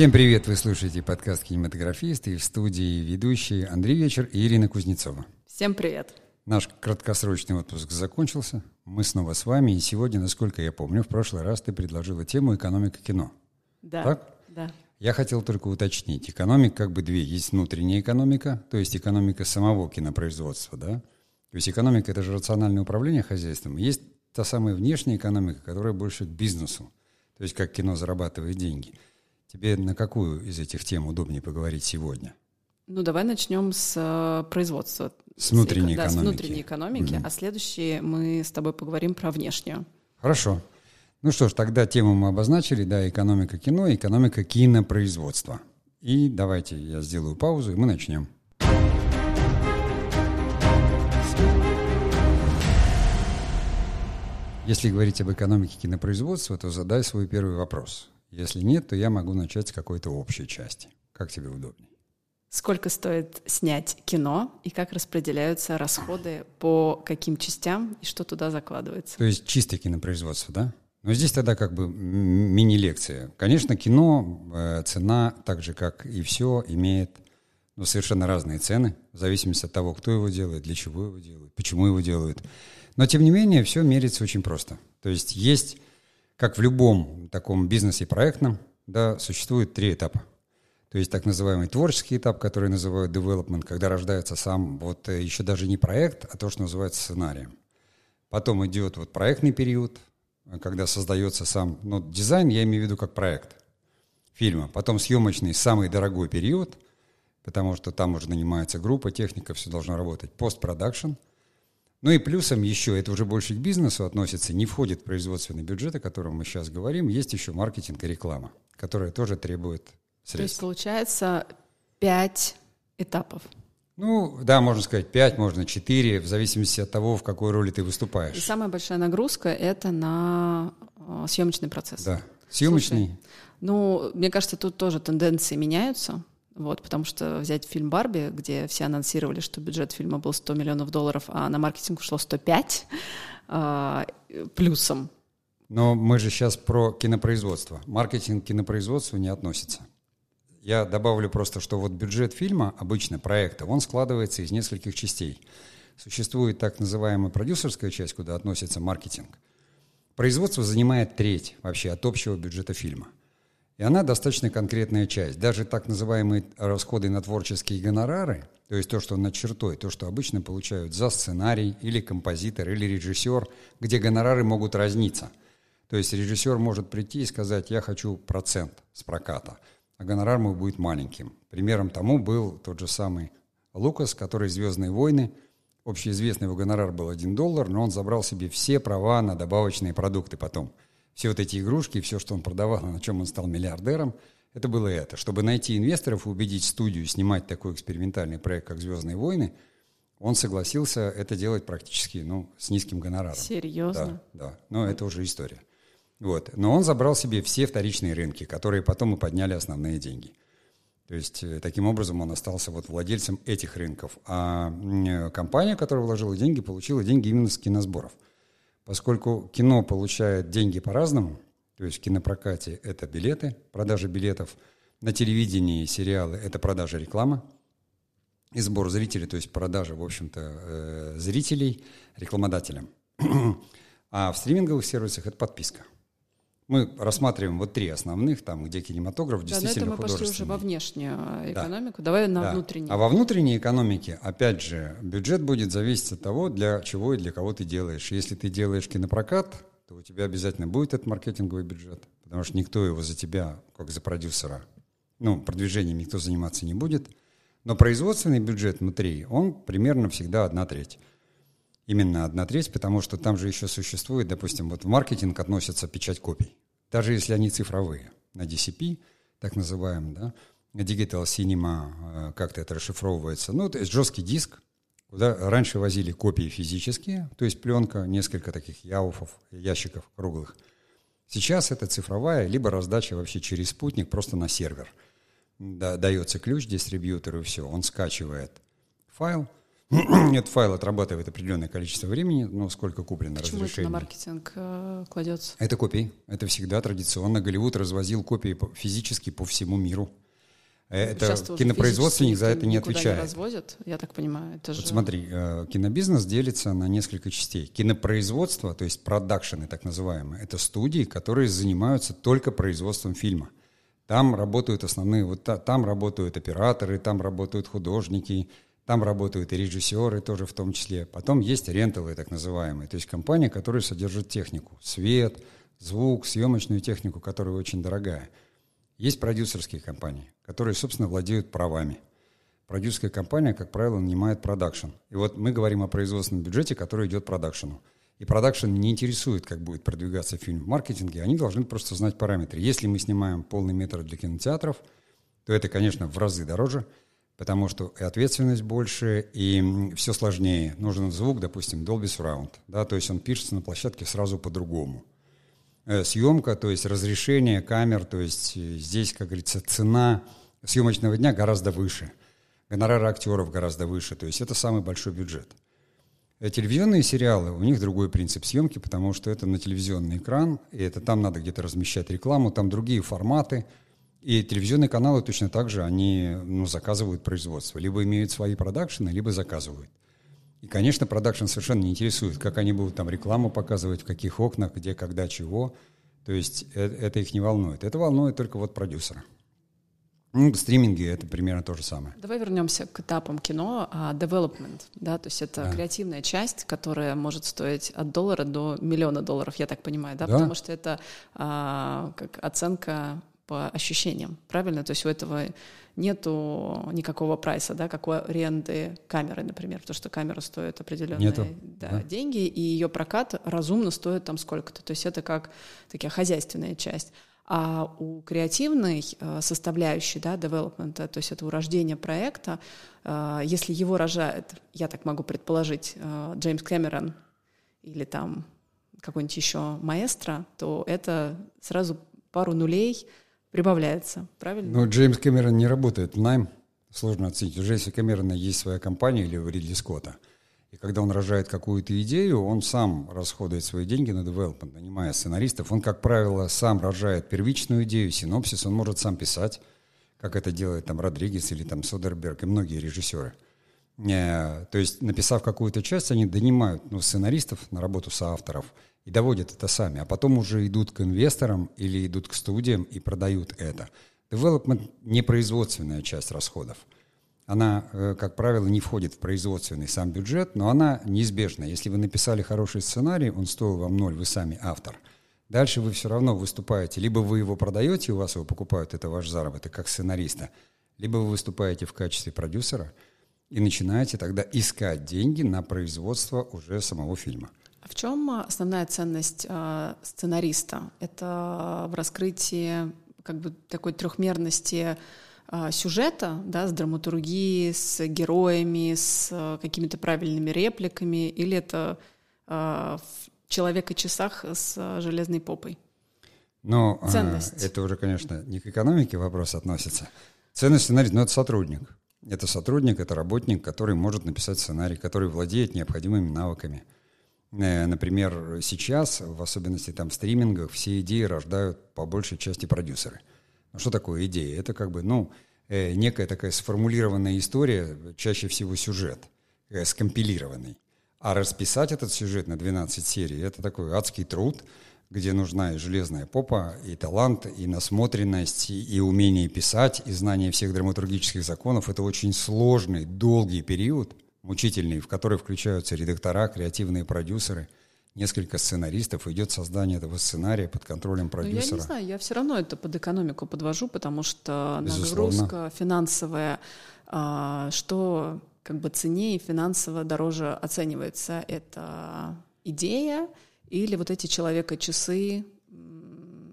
Всем привет! Вы слушаете подкаст «Кинематографист» и в студии ведущие Андрей Вечер и Ирина Кузнецова. Всем привет! Наш краткосрочный отпуск закончился. Мы снова с вами. И сегодня, насколько я помню, в прошлый раз ты предложила тему «Экономика кино». Да. Так? Да. Я хотел только уточнить. Экономик как бы две. Есть внутренняя экономика, то есть экономика самого кинопроизводства, да? То есть экономика – это же рациональное управление хозяйством. Есть та самая внешняя экономика, которая больше к бизнесу, то есть как кино зарабатывает деньги. Тебе на какую из этих тем удобнее поговорить сегодня? Ну, давай начнем с э, производства. С внутренней да, экономики. с внутренней экономики, Мгм. а следующие мы с тобой поговорим про внешнюю. Хорошо. Ну что ж, тогда тему мы обозначили, да, экономика кино, и экономика кинопроизводства. И давайте я сделаю паузу, и мы начнем. Если говорить об экономике кинопроизводства, то задай свой первый вопрос. Если нет, то я могу начать с какой-то общей части. Как тебе удобнее? Сколько стоит снять кино и как распределяются расходы по каким частям и что туда закладывается? То есть чистое кинопроизводство, да? Но здесь тогда как бы мини-лекция. Конечно, кино, э, цена, так же как и все, имеет ну, совершенно разные цены, в зависимости от того, кто его делает, для чего его делают, почему его делают. Но, тем не менее, все меряется очень просто. То есть есть, как в любом таком бизнесе проектном, да, существует три этапа. То есть так называемый творческий этап, который называют development, когда рождается сам вот э, еще даже не проект, а то, что называется сценарием. Потом идет вот проектный период, э, когда создается сам, ну, дизайн, я имею в виду как проект фильма. Потом съемочный, самый дорогой период, потому что там уже нанимается группа, техника, все должно работать. Постпродакшн. Ну и плюсом еще, это уже больше к бизнесу относится, не входит в производственный бюджет, о котором мы сейчас говорим, есть еще маркетинг и реклама, которая тоже требует То есть средств. получается пять этапов. Ну, да, можно сказать 5, можно 4, в зависимости от того, в какой роли ты И выступаешь. самая большая нагрузка это на э, съемочный процесс. Да. Съемочный. Ну, мне кажется, тут тоже тенденции меняются. Вот, потому что взять фильм «Барби», где все анонсировали, что бюджет фильма был 100 миллионов долларов, а на маркетинг ушло 105 а, плюсом. Но мы же сейчас про кинопроизводство. Маркетинг к кинопроизводству не относится. Я добавлю просто, что вот бюджет фильма, обычно проекта, он складывается из нескольких частей. Существует так называемая продюсерская часть, куда относится маркетинг. Производство занимает треть вообще от общего бюджета фильма. И она достаточно конкретная часть. Даже так называемые расходы на творческие гонорары, то есть то, что над чертой, то, что обычно получают за сценарий или композитор или режиссер, где гонорары могут разниться. То есть режиссер может прийти и сказать, я хочу процент с проката, а гонорар мой будет маленьким. Примером тому был тот же самый Лукас, который «Звездные войны», общеизвестный его гонорар был 1 доллар, но он забрал себе все права на добавочные продукты потом. Все вот эти игрушки, все, что он продавал, на чем он стал миллиардером, это было это. Чтобы найти инвесторов и убедить студию снимать такой экспериментальный проект, как «Звездные войны», он согласился это делать практически ну, с низким гонораром. Серьезно? Да, да. Но это уже история. Вот. Но он забрал себе все вторичные рынки, которые потом и подняли основные деньги. То есть э, таким образом он остался вот владельцем этих рынков. А э, компания, которая вложила деньги, получила деньги именно с киносборов. Поскольку кино получает деньги по-разному, то есть в кинопрокате это билеты, продажа билетов, на телевидении сериалы это продажа рекламы, и сбор зрителей, то есть продажа, в общем-то, э, зрителей рекламодателям. А в стриминговых сервисах это подписка. Мы рассматриваем вот три основных, там, где кинематограф Да, но действительно это мы пошли уже во внешнюю экономику. Давай на Да. внутреннюю. А во внутренней экономике, опять же, бюджет будет зависеть от того, для чего и для кого ты делаешь. Если ты делаешь кинопрокат, то у тебя обязательно будет этот маркетинговый бюджет, потому что никто его за тебя, как за продюсера, ну, продвижением никто заниматься не будет. Но производственный бюджет внутри, он примерно всегда одна треть. Именно одна треть, потому что там же еще существует, допустим, вот в маркетинг относится печать копий. Даже если они цифровые, на DCP, так называемый, да, Digital Cinema, э, как-то это расшифровывается. Ну, то есть жесткий диск, куда раньше возили копии физические, то есть пленка, несколько таких яуфов, ящиков круглых. Сейчас это цифровая, либо раздача вообще через спутник просто на сервер. Да, дается ключ дистрибьютору, и все, он скачивает файл, Этот файл отрабатывает определенное количество времени, ну, сколько куплено Почему разрешений. это на маркетинг э, кладется? Это копии. Это всегда традиционно. Голливуд развозил копии физически по всему миру. Это Сейчас-то уже кинопроизводственник за это не отвечает. развозят, я так понимаю. Это же... Вот смотри, э, кинобизнес делится на несколько частей. Кинопроизводство, то есть продакшены так называемые, это студии, которые занимаются только производством фильма. Там работают основные, вот та- там работают операторы, там работают художники, там работают и режиссеры тоже в том числе. Потом есть рентовые так называемые, то есть компания, которая содержит технику, свет, звук, съемочную технику, которая очень дорогая. Есть продюсерские компании, которые, собственно, владеют правами. Продюсерская компания, как правило, нанимает продакшн. И вот мы говорим о производственном бюджете, который идет продакшену. И продакшн не интересует, как будет продвигаться фильм в маркетинге, они должны просто знать параметры. Если мы снимаем полный метр для кинотеатров, то это, конечно, в разы дороже, потому что и ответственность больше, и все сложнее. Нужен звук, допустим, Dolby Surround, да, то есть он пишется на площадке сразу по-другому. Э, Съемка, то есть разрешение камер, то есть э, здесь, как говорится, цена съемочного дня гораздо выше. Гонорары актеров гораздо выше, то есть это самый большой бюджет. Э, Телевизионные сериалы, у них другой принцип съемки, потому что это на телевизионный экран, и это там надо где-то размещать рекламу, там другие форматы. И телевизионные каналы точно так же, они ну, заказывают производство. Либо имеют свои продакшены, либо заказывают. И, конечно, продакшн совершенно не интересует, как они будут там рекламу показывать, в каких окнах, где, когда, чего. То есть э- это их не волнует. Это волнует только вот продюсера. Ну, стриминги — это примерно то же самое. Давай вернемся к этапам кино, а development, да, то есть это Да. креативная часть, которая может стоить от доллара до миллиона долларов, я так понимаю, да, Да. потому что это а, как оценка по ощущениям, правильно? То есть у этого нету никакого прайса, да, как у аренды камеры, например, потому что камера стоит определенные Нету, да, да. деньги, и ее прокат разумно стоит там сколько-то. То есть это как такая хозяйственная часть. А у креативной э, составляющей, да, девелопмента, то есть это у рождения проекта, э, если его рожает, я так могу предположить, э, Джеймс Кэмерон или там какой-нибудь еще маэстро, то это сразу пару нулей прибавляется, правильно? Но Джеймс Кэмерон не работает в найм. Сложно оценить. У Джеймса Кэмерона есть своя компания или у Ридли Скотта. И когда он рожает какую-то идею, он сам расходует свои деньги на девелопмент, нанимая сценаристов. Он, как правило, сам рожает первичную идею, синопсис, он может сам писать, как это делает там Родригес или там Содерберг и многие режиссеры. Э, То есть, написав какую-то часть, они донимают ну, сценаристов на работу соавторов и доводят это сами, а потом уже идут к инвесторам или идут к студиям и продают это. Development – не производственная часть расходов. Она, э, как правило, не входит в производственный сам бюджет, но она неизбежна. Если вы написали хороший сценарий, он стоил вам ноль, вы сами автор. Дальше вы все равно выступаете. Либо вы его продаете, у вас его покупают, это ваш заработок как сценариста, либо вы выступаете в качестве продюсера и начинаете тогда искать деньги на производство уже самого фильма. А в чем основная ценность э, сценариста? Это в раскрытии как бы такой трехмерности э, сюжета, да, с драматургией, с героями, с э, какими-то правильными репликами, или это э, в человека-часах с э, железной попой? А, Ценность. это уже, конечно, не к экономике вопрос относится. Ценность сценария, но это сотрудник. Это сотрудник, это работник, который может написать сценарий, который владеет необходимыми навыками. Э, Например, сейчас, в особенности там в стримингах, все идеи рождают по большей части продюсеры. Ну что такое идея? Это как бы, ну, э, некая такая сформулированная история, чаще всего сюжет, э, скомпилированный. А расписать этот сюжет на 12 серий – это такой адский труд, где нужна и железная попа, и талант, и насмотренность, и, и умение писать, и знание всех драматургических законов. Это очень сложный, долгий период, мучительный, в который включаются редактора, креативные продюсеры, несколько сценаристов, идет создание этого сценария под контролем Ну, я продюсера. не знаю, я все равно это под экономику подвожу, потому что Безусловно. нагрузка финансовая, а, что как бы ценнее финансово дороже оценивается, это идея или вот эти человека-часы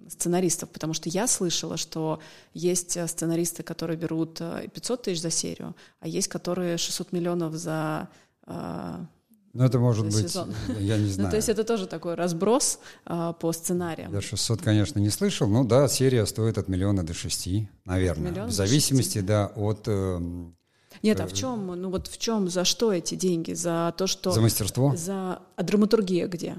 сценаристов, потому что я слышала, что есть э, сценаристы, которые берут э, 500 тысяч за серию, а есть, которые 600 миллионов за а, Ну, это может быть, сезон. я не Ну, знаю. то есть это тоже такой разброс а, по сценариям. Я 600, конечно, не слышал. Ну да, серия стоит от миллиона до шести, наверное. миллиона в зависимости, да, от... эм, Нет, а в чем, ну вот в чем, за что эти деньги? За то, что... За мастерство? За... А драматургия где?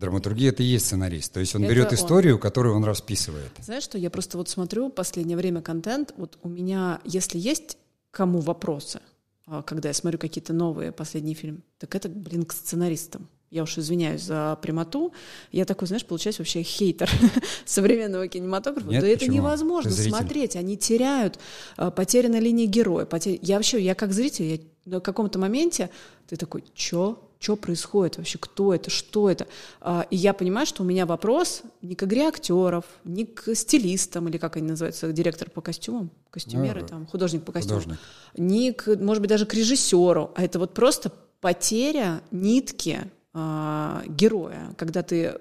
Драматургия — это и есть сценарист. То есть он это берет историю, он. которую он расписывает. Знаешь что, я просто вот смотрю последнее время контент, вот у меня, если есть кому вопросы, а, когда я смотрю какие-то новые последние фильмы, так это, блин, к сценаристам я уж извиняюсь за прямоту, я такой, знаешь, получаюсь вообще хейтер современного кинематографа. Нет, да это невозможно смотреть, они теряют, э, потеряна линия героя. Потер... Я вообще, я как зритель, я на каком-то моменте ты такой, чё? Что происходит вообще? Кто это? Что это? А, и я понимаю, что у меня вопрос не к игре актеров, не к стилистам, или как они называются, директор по костюмам, костюмеры, ну, там, художник по костюмам, художник. не к, может быть, даже к режиссеру, а это вот просто потеря нитки э, героя, когда ты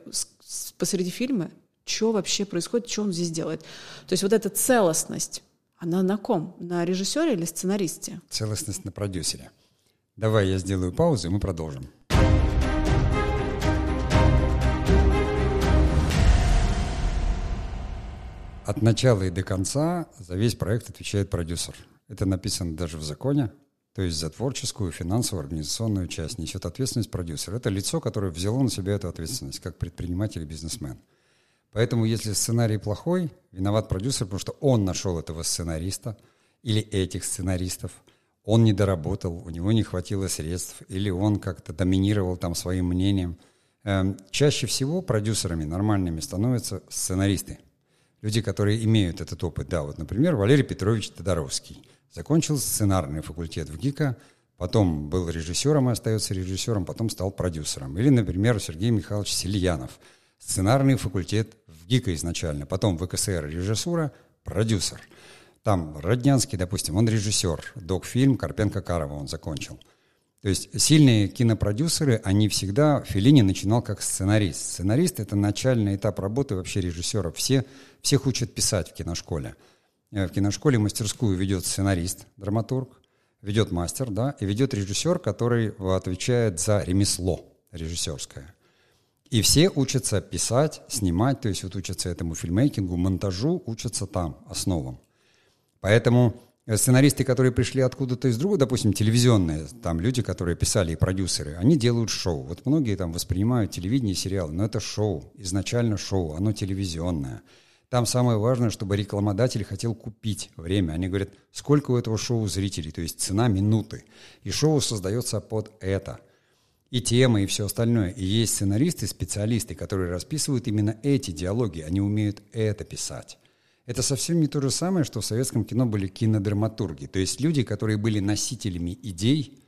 посреди фильма, что вообще происходит, что он здесь делает. То есть вот эта целостность, она на ком? На режиссере или сценаристе? Целостность на продюсере. Давай я сделаю паузу, и мы продолжим. От начала и до конца за весь проект отвечает продюсер. Это написано даже в законе. То есть за творческую, финансовую, организационную часть несет ответственность продюсер. Это лицо, которое взяло на себя эту ответственность, как предприниматель и бизнесмен. Поэтому если сценарий плохой, виноват продюсер, потому что он нашел этого сценариста или этих сценаристов, он не доработал, у него не хватило средств, или он как-то доминировал там своим мнением. Эм, чаще всего продюсерами нормальными становятся сценаристы. Люди, которые имеют этот опыт. Да, вот, например, Валерий Петрович Тодоровский – Закончил сценарный факультет в ГИКа, потом был режиссером и остается режиссером, потом стал продюсером. Или, например, Сергей Михайлович Сельянов. Сценарный факультет в ГИКа изначально, потом в ВКСР режиссура, продюсер. Там Роднянский, допустим, он режиссер, док-фильм Карпенко-Карова он закончил. То есть сильные кинопродюсеры, они всегда, Филини начинал как сценарист. Сценарист — это начальный этап работы вообще режиссера. Все, всех учат писать в киношколе. Э, в киношколе мастерскую ведет сценарист, драматург, ведет мастер, да, и ведет режиссер, который отвечает за ремесло режиссерское. И все учатся писать, снимать, то есть вот учатся этому фильмейкингу, монтажу, учатся там, основам. Поэтому э, сценаристы, которые пришли откуда-то из друга, допустим, телевизионные, там люди, которые писали и продюсеры, они делают шоу. Вот многие там воспринимают телевидение, сериалы, но это шоу, изначально шоу, оно телевизионное – там самое важное, чтобы рекламодатель хотел купить время. Они говорят, сколько у этого шоу зрителей, то есть цена минуты. И шоу создается под это. И темы, и все остальное. И есть сценаристы, специалисты, которые расписывают именно эти диалоги. Они умеют это писать. Это совсем не то же самое, что в советском кино были кинодраматурги. То есть люди, которые были носителями идей,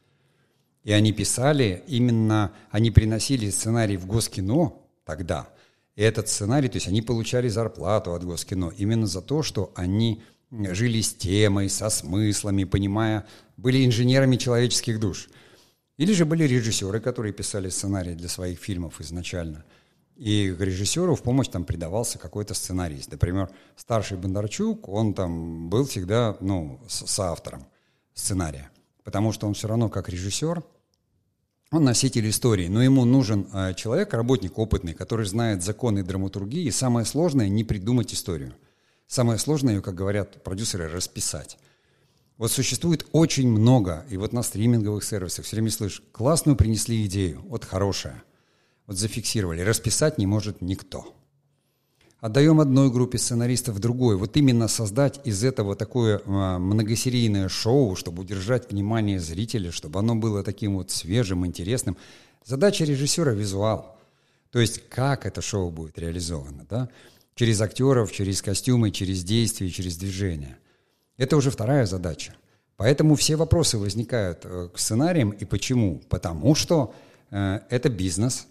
и они писали именно, они приносили сценарий в Госкино тогда – и этот сценарий, то есть они получали зарплату от Госкино именно за то, что они жили с темой, со смыслами, понимая, были инженерами человеческих душ. Или же были режиссеры, которые писали сценарии для своих фильмов изначально. И режиссеру в помощь там придавался какой-то сценарист. Например, старший Бондарчук, он там был всегда, ну, с, с автором сценария. Потому что он все равно как режиссер – он носитель истории, но ему нужен э, человек, работник опытный, который знает законы драматургии, и самое сложное – не придумать историю. Самое сложное ее, как говорят продюсеры, расписать. Вот существует очень много, и вот на стриминговых сервисах все время слышишь, классную принесли идею, вот хорошая, вот зафиксировали, расписать не может никто – отдаем одной группе сценаристов другой. Вот именно создать из этого такое а, многосерийное шоу, чтобы удержать внимание зрителя, чтобы оно было таким вот свежим, интересным. Задача режиссера – визуал. То есть как это шоу будет реализовано, да? Через актеров, через костюмы, через действия, через движения. Это уже вторая задача. Поэтому все вопросы возникают э, к сценариям. И почему? Потому что э, это бизнес –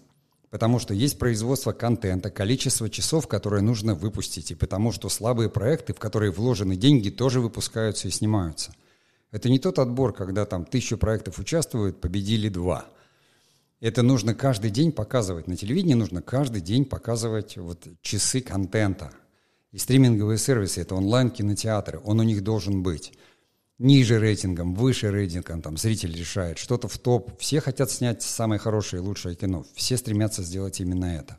потому что есть производство контента, количество часов, которые нужно выпустить, и потому что слабые проекты, в которые вложены деньги, тоже выпускаются и снимаются. Это не тот отбор, когда там тысячу проектов участвуют, победили два. Это нужно каждый день показывать. На телевидении нужно каждый день показывать вот часы контента. И стриминговые сервисы – это онлайн-кинотеатры, он у них должен быть ниже рейтингом, выше рейтингом, там зритель решает, что-то в топ. Все хотят снять самое хорошее и лучшее кино. Все стремятся сделать именно это.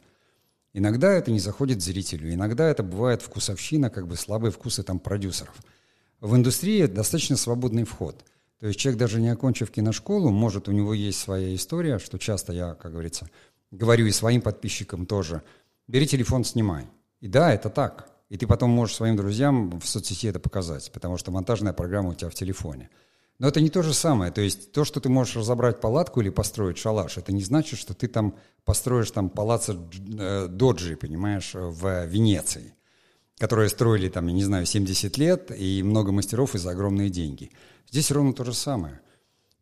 Иногда это не заходит зрителю, иногда это бывает вкусовщина, как бы слабые вкусы там продюсеров. В индустрии достаточно свободный вход. То есть человек, даже не окончив киношколу, может, у него есть своя история, что часто я, как говорится, говорю и своим подписчикам тоже. Бери телефон, снимай. И да, это так. И ты потом можешь своим друзьям в соцсети это показать, потому что монтажная программа у тебя в телефоне. Но это не то же самое. То есть то, что ты можешь разобрать палатку или построить шалаш, это не значит, что ты там построишь там палаца э, Доджи, понимаешь, в Венеции, которые строили там, я не знаю, 70 лет и много мастеров и за огромные деньги. Здесь ровно то же самое.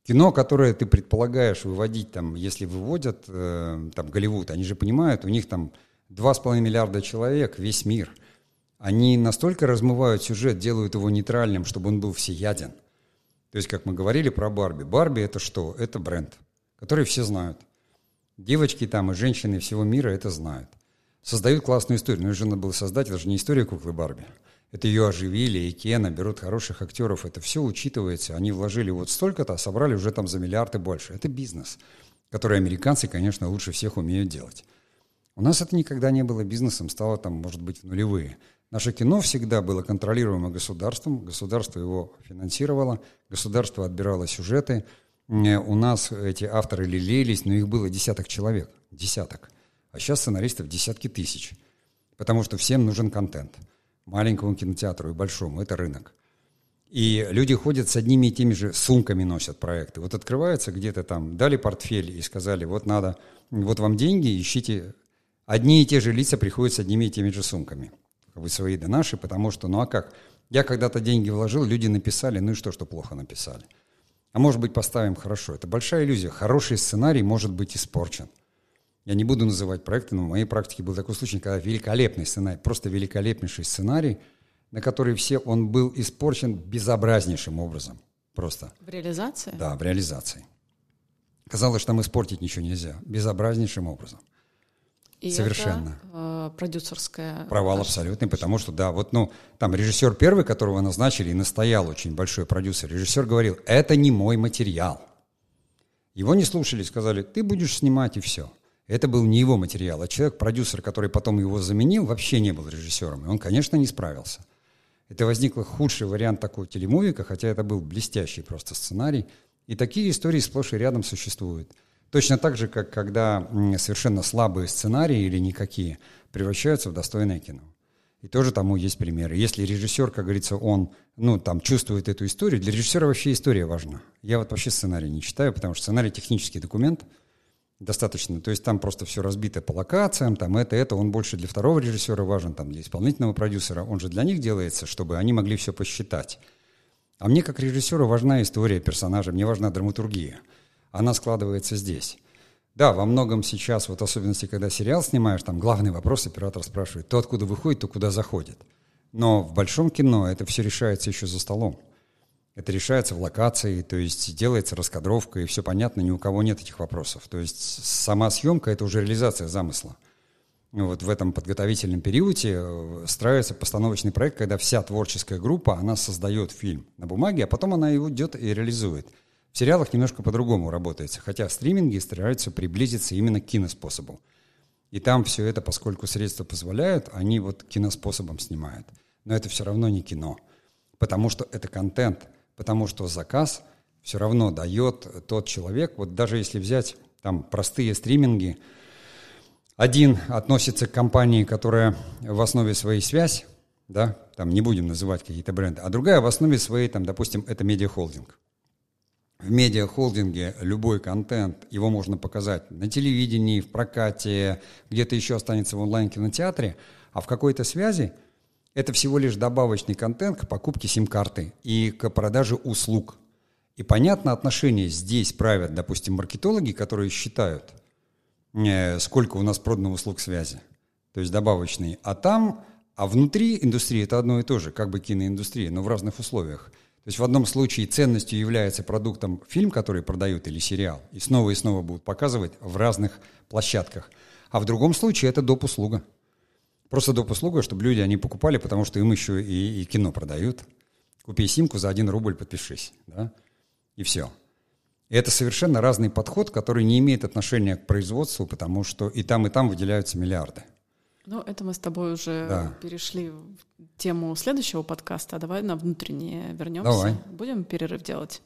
Кино, которое ты предполагаешь выводить там, если выводят э, там Голливуд, они же понимают, у них там 2,5 миллиарда человек, весь мир. Они настолько размывают сюжет, делают его нейтральным, чтобы он был всеяден – то есть, как мы говорили про Барби. Барби это что? Это бренд, который все знают. Девочки там и женщины всего мира это знают. Создают классную историю. Но надо было создать, это же не история куклы Барби. Это ее оживили, и Кена, берут хороших актеров. Это все учитывается. Они вложили вот столько-то, а собрали уже там за миллиарды больше. Это бизнес, который американцы, конечно, лучше всех умеют делать. У нас это никогда не было бизнесом, стало там, может быть, в нулевые. Наше кино всегда было контролируемо государством, государство его финансировало, государство отбирало сюжеты. Э, у нас эти авторы лелеялись, но их было десяток человек, десяток. А сейчас сценаристов десятки тысяч, потому что всем нужен контент. Маленькому кинотеатру и большому – это рынок. И люди ходят с одними и теми же сумками носят проекты. Вот открывается где-то там, дали портфель и сказали, вот надо, вот вам деньги, ищите. Одни и те же лица приходят с одними и теми же сумками – как бы свои да наши, потому что, ну а как? Я когда-то деньги вложил, люди написали, ну и что, что плохо написали? А может быть, поставим хорошо. Это большая иллюзия. Хороший сценарий может быть испорчен. Я не буду называть проекты, но в моей практике был такой случай, когда великолепный сценарий, просто великолепнейший сценарий, на который все, он был испорчен безобразнейшим образом. Просто. В реализации? Да, в реализации. Казалось, что там испортить ничего нельзя. Безобразнейшим образом. И Совершенно. Это, э, продюсерская. Провал качество. абсолютный, потому что, да, вот, ну, там режиссер первый, которого назначили, и настоял очень большой продюсер, режиссер говорил, это не мой материал. Его не слушали, сказали, ты будешь снимать и все. Это был не его материал, а человек, продюсер, который потом его заменил, вообще не был режиссером. И он, конечно, не справился. Это возник худший вариант такого телемувика, хотя это был блестящий просто сценарий. И такие истории сплошь и рядом существуют. Точно так же, как когда совершенно слабые сценарии или никакие превращаются в достойное кино. И тоже тому есть примеры. Если режиссер, как говорится, он, ну, там, чувствует эту историю, для режиссера вообще история важна. Я вот вообще сценарий не читаю, потому что сценарий технический документ достаточно. То есть там просто все разбито по локациям, там это, это. Он больше для второго режиссера важен, там, для исполнительного продюсера. Он же для них делается, чтобы они могли все посчитать. А мне, как режиссеру, важна история персонажа, мне важна драматургия она складывается здесь. Да, во многом сейчас, вот особенности, когда сериал снимаешь, там главный вопрос оператор спрашивает, то откуда выходит, то куда заходит. Но в большом кино это все решается еще за столом. Это решается в локации, то есть делается раскадровка, и все понятно, ни у кого нет этих вопросов. То есть сама съемка — это уже реализация замысла. Вот в этом подготовительном периоде э, строится постановочный проект, когда вся творческая группа, она создает фильм на бумаге, а потом она его идет и реализует — в сериалах немножко по-другому работается, хотя стриминги стараются приблизиться именно к киноспособу. И там все это, поскольку средства позволяют, они вот киноспособом снимают. Но это все равно не кино, потому что это контент, потому что заказ все равно дает тот человек, вот даже если взять там простые стриминги, один относится к компании, которая в основе своей связь, да, там не будем называть какие-то бренды, а другая в основе своей, там, допустим, это медиахолдинг в медиахолдинге любой контент, его можно показать на телевидении, в прокате, где-то еще останется в онлайн-кинотеатре, а в какой-то связи это всего лишь добавочный контент к покупке сим-карты и к продаже услуг. И понятно, отношения здесь правят, допустим, маркетологи, которые считают, э, сколько у нас продано услуг связи, то есть добавочные, а там, а внутри индустрии это одно и то же, как бы киноиндустрия, но в разных условиях – то есть в одном случае ценностью является продуктом фильм, который продают, или сериал, и снова и снова будут показывать в разных площадках. А в другом случае это доп. услуга. Просто доп. услуга, чтобы люди они покупали, потому что им еще и, и кино продают. Купи симку за один рубль, подпишись. Да? И все. И это совершенно разный подход, который не имеет отношения к производству, потому что и там, и там выделяются миллиарды. Ну, это мы с тобой уже да. перешли в тему следующего подкаста. А давай на внутреннее вернемся. Давай. Будем перерыв делать?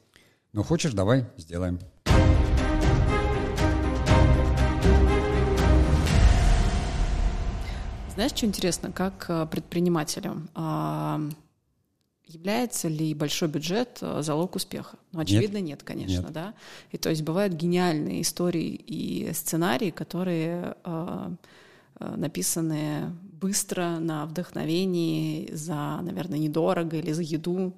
Ну, хочешь, давай, сделаем. Знаешь, что интересно, как э, предпринимателю, а, является ли большой бюджет э, залог успеха? Ну, очевидно, нет, нет конечно, нет. да. И то есть бывают гениальные истории и сценарии, которые э, написаны быстро, на вдохновении, за, наверное, недорого или за еду.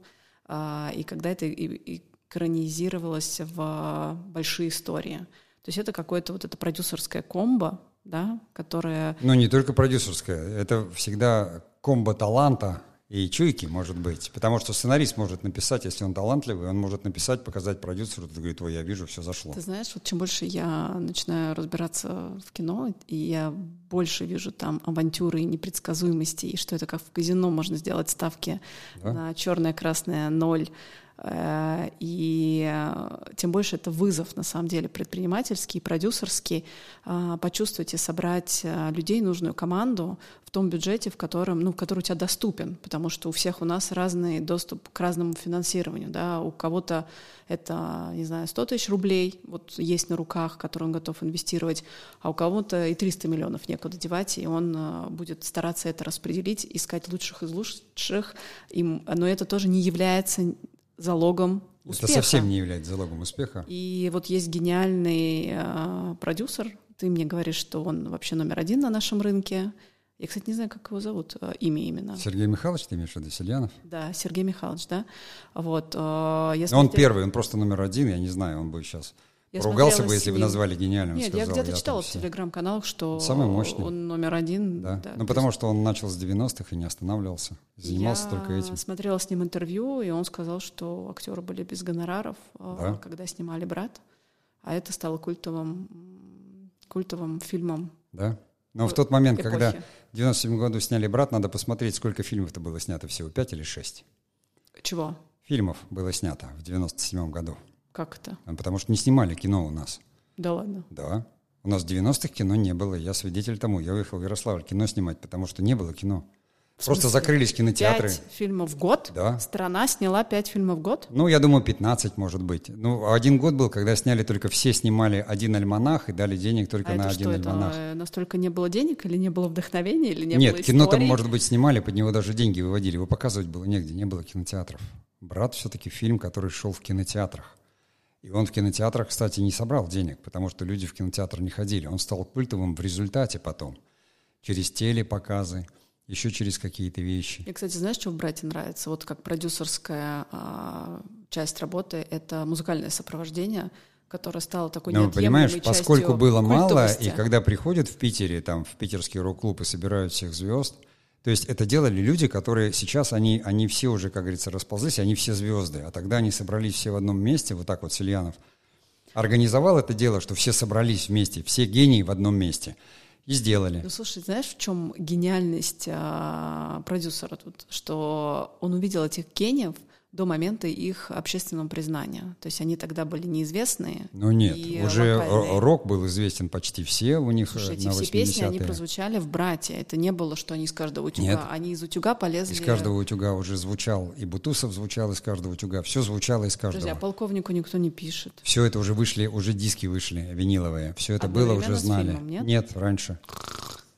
А, и когда это экранизировалось в большие истории. То есть это какое-то вот это продюсерское комбо, да, которая... Ну, не только продюсерская, это всегда комбо таланта и чуйки, может быть. Потому что сценарист может написать, если он талантливый, он может написать, показать продюсеру, ты говорит, ой, я вижу, все зашло. Ты знаешь, вот чем больше я начинаю разбираться в кино, и я больше вижу там авантюры и непредсказуемости, и что это как в казино можно сделать ставки да? на черное, красное, ноль, и э, тем больше это вызов, на самом деле, предпринимательский, продюсерский, э, почувствовать и собрать людей, нужную команду в том бюджете, в котором, ну, который у тебя доступен, потому что у всех у нас разный доступ к разному финансированию, да, у кого-то это, не знаю, 100 тысяч рублей, вот есть на руках, которые он готов инвестировать, а у кого-то и 300 миллионов некуда девать, и он будет стараться это распределить, искать лучших из лучших, им, но это тоже не является залогом успеха. Это совсем не является залогом успеха. И вот есть гениальный э, продюсер, ты мне говоришь, что он вообще номер один на нашем рынке. Я, кстати, не знаю, как его зовут, э, имя именно. Сергей Михайлович, ты имеешь в виду, Сельянов? Да, Сергей Михайлович, да. Вот, э, я смотрел... Он первый, он просто номер один, я не знаю, он бы сейчас я Ругался бы, если бы назвали гениальным. Нет, сказал, я где-то читала в телеграм-каналах, что Самый мощный. он номер один. Да. да ну, потому есть... что он начал с 90-х и не останавливался. Занимался я только этим. Я смотрела с ним интервью, и он сказал, что актеры были без гонораров, а, да. когда снимали «Брат», а это стало культовым, культовым фильмом. Да. Но в тот момент, эпохи. когда в 97 году сняли «Брат», надо посмотреть, сколько фильмов-то было снято всего, пять или шесть? Чего? Фильмов было снято в 97 году. Как это? А, потому что не снимали кино у нас. Да ладно? Да. У нас в 90-х кино не было. Я свидетель тому. Я уехал в Ярославль кино снимать, потому что не было кино. Просто закрылись кинотеатры. Пять фильмов в год? Да. Страна сняла пять фильмов в год? Ну, я думаю, 15, может быть. Ну, один год был, когда сняли только все снимали один альманах и дали денег только а на это один что, альманах. Это настолько не было денег или не было вдохновения, или не Нет, было кино там, может быть, снимали, под него даже деньги выводили. Его показывать было негде, не было кинотеатров. «Брат» все-таки фильм, который шел в кинотеатрах. И он в кинотеатрах, кстати, не собрал денег, потому что люди в кинотеатр не ходили. Он стал культовым в результате потом. Через телепоказы, еще через какие-то вещи. И, кстати, знаешь, что в «Брате» нравится? Вот как продюсерская а, часть работы — это музыкальное сопровождение, которое стало такой Ну, понимаешь, поскольку было культовости. мало, и когда приходят в Питере, там, в питерский рок-клуб и собирают всех звезд, то есть это делали люди, которые сейчас, они, они все уже, как говорится, расползлись, они все звезды. А тогда они собрались все в одном месте, вот так вот Сельянов организовал это дело, что все собрались вместе, все гении в одном месте. И сделали. Ну, слушай, знаешь, в чем гениальность а, продюсера тут? Что он увидел этих гениев – до момента их общественного признания. То есть они тогда были неизвестные. Ну нет, уже локальные. рок был известен почти все у них Слушай, эти на все песни, они прозвучали в «Брате». Это не было, что они из каждого утюга. Нет. Они из утюга полезли... Из каждого утюга уже звучал, и Бутусов звучал из каждого утюга. Все звучало из каждого. Друзья, полковнику никто не пишет. Все это уже вышли, уже диски вышли виниловые. Все это было, уже знали. Фильмом, нет? нет, раньше.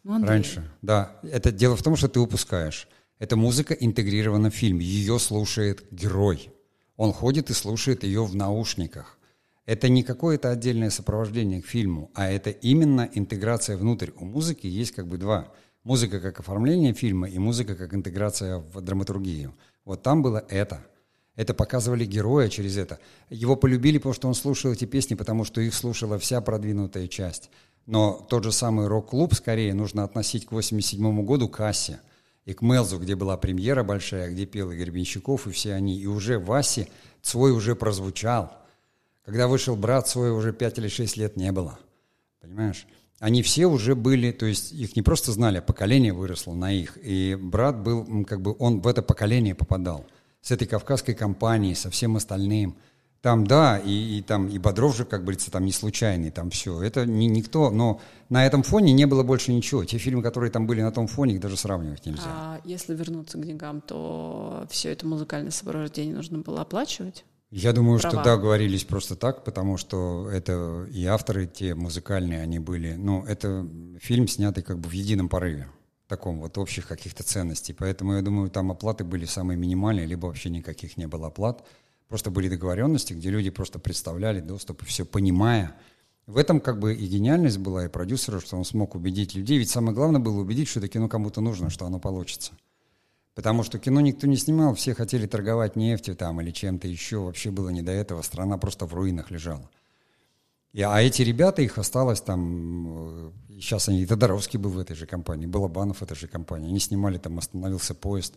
Ну, раньше, да. Это дело в том, что ты упускаешь. Эта музыка интегрирована в фильм. Ее слушает герой. Он ходит и слушает ее в наушниках. Это не какое-то отдельное сопровождение к фильму, а это именно интеграция внутрь. У музыки есть как бы два. Музыка как оформление фильма и музыка как интеграция в драматургию. Вот там было это. Это показывали героя через это. Его полюбили, потому что он слушал эти песни, потому что их слушала вся продвинутая часть. Но тот же самый рок-клуб скорее нужно относить к 87 году кассе и к Мелзу, где была премьера большая, где пел Игорь Бенщиков и все они. И уже Васе свой уже прозвучал. Когда вышел брат, свой уже пять или шесть лет не было. Понимаешь? Они все уже были, то есть их не просто знали, а поколение выросло на их. И брат был, как бы он в это поколение попадал. С этой кавказской компанией, со всем остальным – там, да, и, и там и Бодров же, как говорится, там не случайный, там все. Это не никто, но на этом фоне не было больше ничего. Те фильмы, которые там были на том фоне, их даже сравнивать нельзя. А если вернуться к деньгам, то все это музыкальное сопровождение нужно было оплачивать? Я думаю, права? что да, говорились просто так, потому что это и авторы те музыкальные, они были, ну, это фильм, снятый как бы в едином порыве, таком вот общих каких-то ценностей. Поэтому я думаю, там оплаты были самые минимальные, либо вообще никаких не было оплат. Просто были договоренности, где люди просто представляли доступ, и все понимая. В этом как бы и гениальность была, и продюсера, что он смог убедить людей. Ведь самое главное было убедить, что это кино кому-то нужно, что оно получится. Потому что кино никто не снимал, все хотели торговать нефтью там или чем-то еще, вообще было не до этого, страна просто в руинах лежала. И, а эти ребята, их осталось там, э, сейчас они, и Тодоровский был в этой же компании, Балабанов в этой же компании, они снимали там «Остановился поезд»,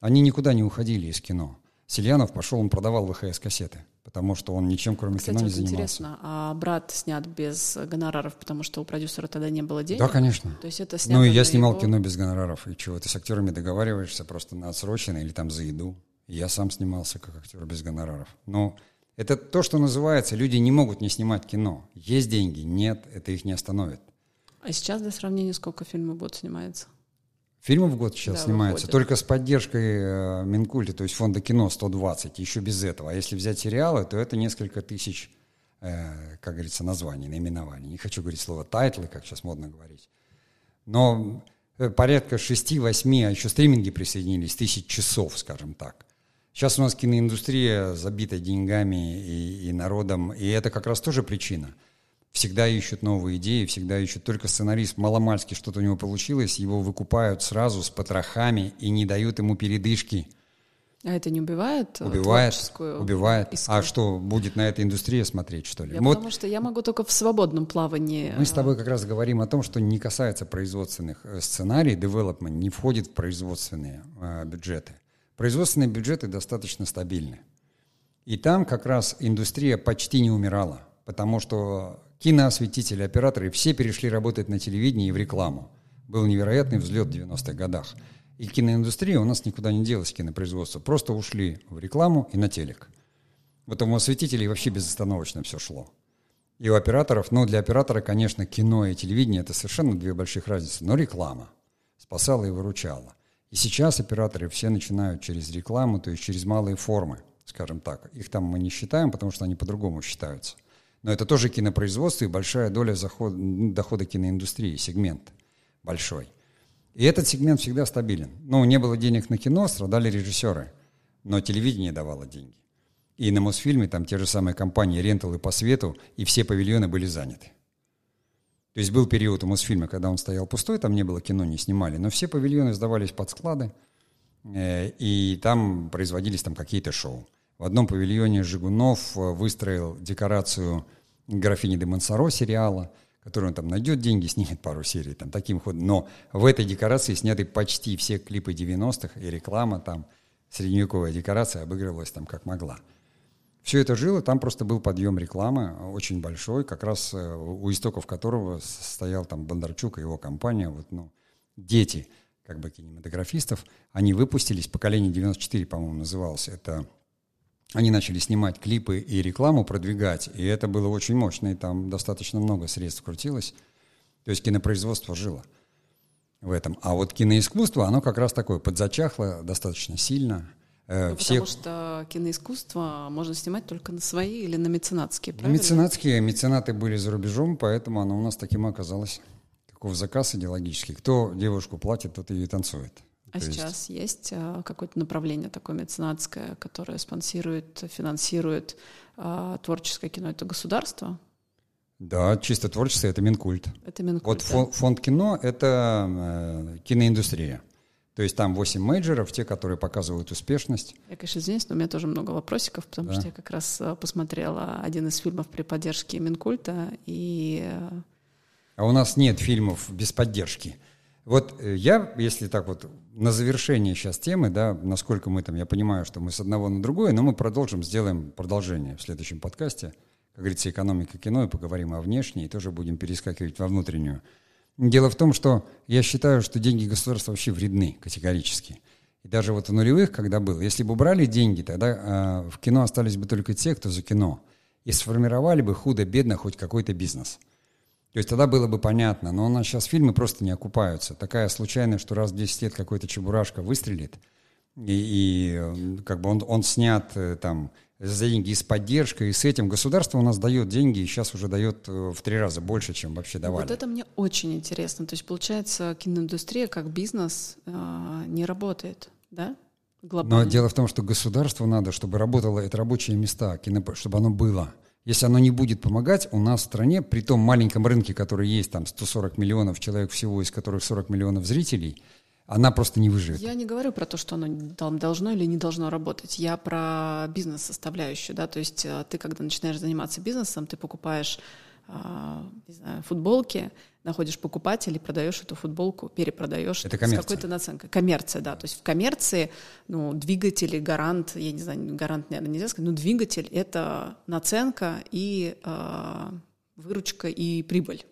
они никуда не уходили из кино. Сельянов пошел, он продавал ВХС-кассеты, потому что он ничем, кроме Кстати, кино, не вот занимался. интересно, а брат снят без гонораров, потому что у продюсера тогда не было денег? Да, конечно. То есть это снято Ну, и я снимал его- кино без гонораров. И чего, ты с актерами договариваешься просто на отсроченное или там за еду. Я сам снимался как актер без гонораров. Но это то, что называется, люди не могут не снимать кино. Есть деньги, нет, это их не остановит. А сейчас для сравнения сколько фильмов в год снимается? Фильмы в год сейчас Да, снимаются выходят. только с поддержкой э, Минкульта, то есть фонда кино 120, еще без этого. А если взять сериалы, то это несколько тысяч, э, как говорится, названий, наименований. Не хочу говорить слово тайтлы, как сейчас модно говорить. Но э, порядка 6-8, а еще стриминги присоединились, тысяч часов, скажем так. Сейчас у нас киноиндустрия забита деньгами и, и народом, и это как раз тоже причина. Всегда ищут новые идеи, всегда ищут только сценарист маломальски что-то у него получилось, его выкупают сразу с потрохами и не дают ему передышки. А это не убивает? э, Убивает, убивает. искру? А что, будет на этой индустрии смотреть, что ли? Я Вот Потому что я могу только в свободном плавании. мы с тобой как раз говорим о том, что не касается производственных э, сценарий, development не входит в производственные э, бюджеты. Производственные бюджеты достаточно стабильны. И там как раз индустрия почти не умирала, потому что киноосветители, операторы все перешли работать на телевидении и в рекламу. Был невероятный взлет в 90-х годах. И киноиндустрия у нас никуда не делась, кинопроизводство. Просто ушли в рекламу и на телек. Вот у осветителей вообще безостановочно все шло. И у операторов, ну, для оператора, конечно, кино и телевидение – это совершенно две больших разницы, но реклама спасала и выручала. И сейчас операторы все начинают через рекламу, то есть через малые формы, скажем так. Их там мы не считаем, потому что они по-другому считаются. Но это тоже кинопроизводство и большая доля заход, дохода киноиндустрии, сегмент большой. И этот сегмент всегда стабилен. Ну, не было денег на кино, страдали режиссеры, но телевидение давало деньги. И на Мосфильме там те же самые компании ренталы по свету, и все павильоны были заняты. То есть был период у Мосфильма, когда он стоял пустой, там не было кино, не снимали, но все павильоны сдавались под склады, э, и там производились там какие-то шоу. В одном павильоне Жигунов э, выстроил декорацию «Графини де Монсоро» сериала, который он там найдет деньги, снимет пару серий, там таким ходом. Но в этой декорации сняты почти все клипы 90-х, и реклама там, средневековая декорация обыгрывалась там как могла. Все это жило, там просто был подъем рекламы очень большой, как раз э, у истоков которого стоял там Бондарчук и его компания, вот, ну, дети как бы кинематографистов, они выпустились, поколение 94, по-моему, называлось, это они начали снимать клипы и рекламу продвигать, и это было очень мощно, и там достаточно много средств крутилось. То есть кинопроизводство жило в этом. А вот киноискусство, оно как раз такое подзачахло достаточно сильно. Э, Ну, все- Потому что киноискусство можно снимать только на свои или на меценатские, правильно? Меценатские, меценаты были за рубежом, поэтому оно у нас таким оказалось. Каков заказ идеологический. Кто девушку платит, тот ее и танцует. А То есть- сейчас есть а, какое-то направление такое меценатское, которое спонсирует, финансирует а, творческое кино? Это государство? Да, чисто творчество — это Минкульт. Это Минкульт, Вот да? фон- фонд кино — это э, киноиндустрия. То есть там 8 мейджеров, те, которые показывают успешность. Я, конечно, извиняюсь, но у меня тоже много вопросиков, потому Да. что я как раз а, посмотрела один из фильмов при поддержке Минкульта, и а, А у нас нет фильмов без поддержки. Вот э, я, если так вот на завершение сейчас темы, да, насколько мы там, я понимаю, что мы с одного на другое, но мы продолжим, сделаем продолжение в следующем подкасте. Как говорится, экономика кино, и поговорим о внешней, и тоже будем перескакивать во внутреннюю. Дело в том, что я считаю, что деньги государства вообще вредны категорически. И даже вот в нулевых, когда было, если бы убрали деньги, тогда э, в кино остались бы только те, кто за кино. И сформировали бы худо-бедно хоть какой-то бизнес. То есть тогда было бы понятно, но у нас сейчас фильмы просто не окупаются. Такая случайность, что раз в 10 лет какой-то чебурашка выстрелит, и, и, э, как бы он, он снят э, там за деньги и с поддержкой, и с этим. Государство у нас дает деньги, и сейчас уже дает э, в три раза больше, чем вообще давали. Вот это мне очень интересно. То есть, получается, киноиндустрия как бизнес э, не работает, да? Глобально. Но дело в том, что государству надо, чтобы работало это рабочие места, кино, чтобы оно было. Если оно не будет помогать, у нас в стране, при том маленьком рынке, который есть, там 140 миллионов человек всего, из которых 40 миллионов зрителей – она просто не выживет. Я не говорю про то, что оно там должно или не должно работать. Я про бизнес-составляющую, да, то есть э, ты, когда начинаешь заниматься бизнесом, ты покупаешь а, не знаю, футболки, находишь покупателей, продаешь эту футболку, перепродаешь Это коммерция. с какой-то наценкой. Коммерция, да. То есть в коммерции, ну, двигатель гарант, я не знаю, гарант, наверное, нельзя сказать, но двигатель — это наценка и э, выручка и прибыль.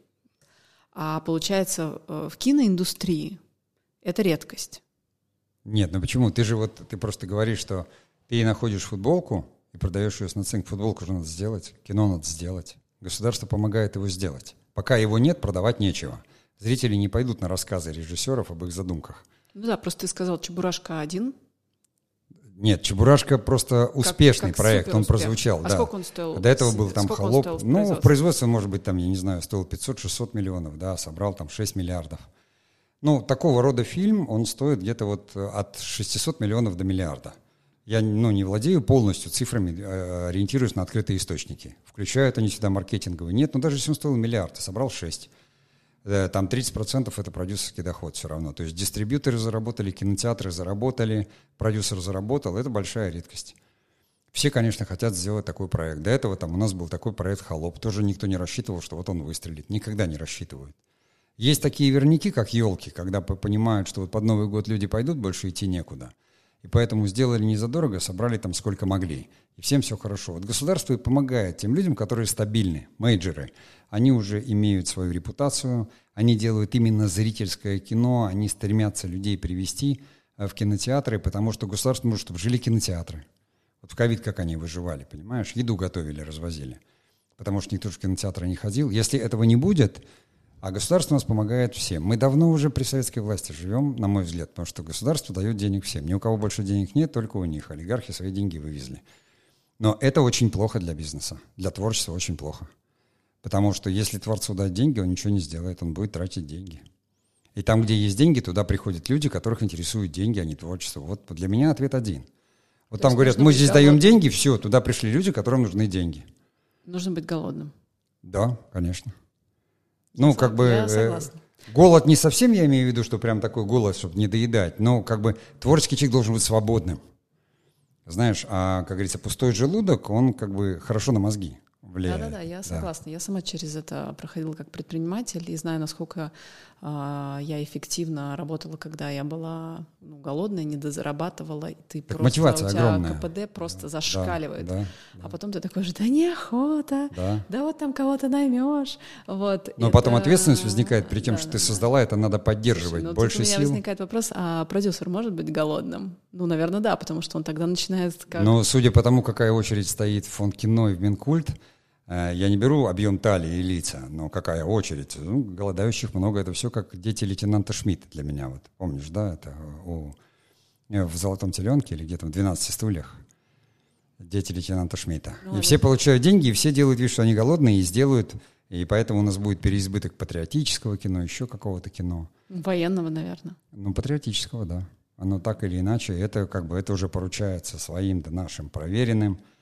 А получается, э, в киноиндустрии это редкость. Нет, ну почему? Ты же вот, ты просто говоришь, что ты находишь футболку и продаешь ее с наценкой. Футболку же надо сделать, кино надо сделать. Государство помогает его сделать. Пока его нет, продавать нечего. Зрители не пойдут на рассказы режиссеров об их задумках. Ну да, просто ты сказал «Чебурашка один». Нет, «Чебурашка» просто успешный как, как проект, он прозвучал. А да. сколько он стоил? До этого был там «Холоп». ну, в производстве, может быть, там, я не знаю, стоил 500-600 миллионов, да, собрал там 6 миллиардов. Ну, такого рода фильм, он стоит где-то вот э, от 600 миллионов до миллиарда. Я ну, не владею полностью цифрами, э, ориентируюсь на открытые источники. Включают они сюда маркетинговые. Нет, ну даже если он стоил миллиард, собрал 6. Э, там 30% это продюсерский доход все равно. То есть дистрибьюторы заработали, кинотеатры заработали, продюсер заработал. Это большая редкость. Все, конечно, хотят сделать такой проект. До этого там у нас был такой проект «Холоп». Тоже никто не рассчитывал, что вот он выстрелит. Никогда не рассчитывают. Есть такие верники, как елки, когда понимают, что вот под Новый год люди пойдут, больше идти некуда. И поэтому сделали незадорого, собрали там сколько могли. И всем все хорошо. Вот государство и помогает тем людям, которые стабильны, мейджеры. Они уже имеют свою репутацию, они делают именно зрительское кино, они стремятся людей привести э, в кинотеатры, потому что государство может, чтобы жили кинотеатры. Вот в ковид как они выживали, понимаешь? Еду готовили, развозили. Потому что никто же в кинотеатры не ходил. Если этого не будет, а государство у нас помогает всем. Мы давно уже при советской власти живем, на мой взгляд, потому что государство дает денег всем. Ни у кого больше денег нет, только у них. Олигархи свои деньги вывезли. Но это очень плохо для бизнеса. Для творчества очень плохо. Потому что если творцу дать деньги, он ничего не сделает, он будет тратить деньги. И там, где есть деньги, туда приходят люди, которых интересуют деньги, а не творчество. Вот для меня ответ один. Вот То там говорят, мы здесь голодным. даем деньги, все, туда пришли люди, которым нужны деньги. Нужно быть голодным. Да, конечно. Ну, как бы... Э, голод не совсем, я имею в виду, что прям такой голод, чтобы не доедать, но как бы творческий человек должен быть свободным. Знаешь, а, как говорится, пустой желудок, он как бы хорошо на мозги влияет. Да-да-да, я согласна. Да. Я сама через это проходила как предприниматель и знаю, насколько а, я эффективно работала, когда я была ну, голодная, недозарабатывала, и ты так просто, мотивация у тебя огромная. КПД просто да, зашкаливает. Да, да, а потом ты такой же, да неохота, да, да вот там кого-то наймешь. Вот, Но это... потом ответственность возникает, при тем, да, что ты создала это, надо поддерживать. Слушай, ну, Больше сил. у меня возникает вопрос, а продюсер может быть голодным? Ну, наверное, да, потому что он тогда начинает как... Ну, судя по тому, какая очередь стоит в фонд кино и в Минкульт, я не беру объем талии и лица, но какая очередь. Ну, голодающих много, это все как дети лейтенанта Шмидта для меня. Вот помнишь, да, это у, э, в «Золотом теленке» или где-то в «12 стульях» дети лейтенанта Шмидта. Ну, и все получают деньги, и все делают вид, что они голодные, и сделают, и поэтому у нас будет переизбыток патриотического кино, еще какого-то кино. Военного, наверное. Ну, патриотического, да. Оно так или иначе, это как бы это уже поручается своим да, нашим проверенным, Э,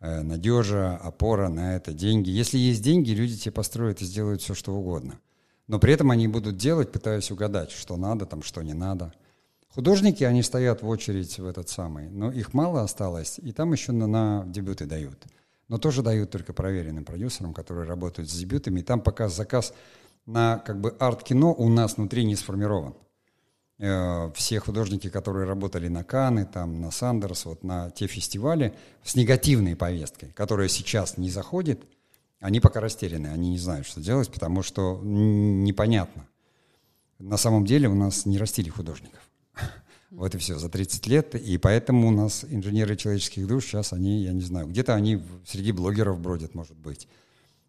надежа, опора на это, деньги. Если есть деньги, люди тебе построят и сделают все, что угодно. Но при этом они будут делать, пытаясь угадать, что надо, там, что не надо. Художники, они стоят в очередь в этот самый, но их мало осталось, и там еще на, на дебюты дают. Но тоже дают только проверенным продюсерам, которые работают с дебютами. И там пока заказ на как бы арт-кино у нас внутри не сформирован. Э, все художники, которые работали на Каны, там, на Сандерс, вот на те фестивали с негативной повесткой, которая сейчас не заходит, они пока растеряны, они не знают, что делать, потому что непонятно. На самом деле у нас не растили художников. Вот и все, за 30 лет. И поэтому у нас инженеры человеческих душ сейчас, они, я не знаю, где-то они среди блогеров бродят, может быть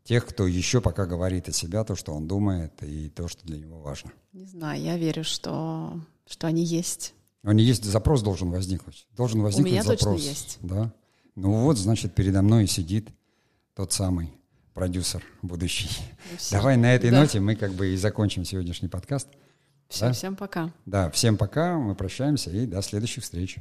тех, кто еще пока говорит о себя, то, что он думает, и то, что для него важно. Не знаю, я верю, что, что они есть. Ну, они есть, запрос должен возникнуть. Должен возникнуть У меня запрос. Точно есть. Да. Ну вот, значит, передо мной сидит тот самый продюсер будущий. Ну. Давай на этой да. ноте мы как бы и закончим сегодняшний подкаст. Всем, да? всем пока. Да, всем пока, мы прощаемся и до следующих встреч.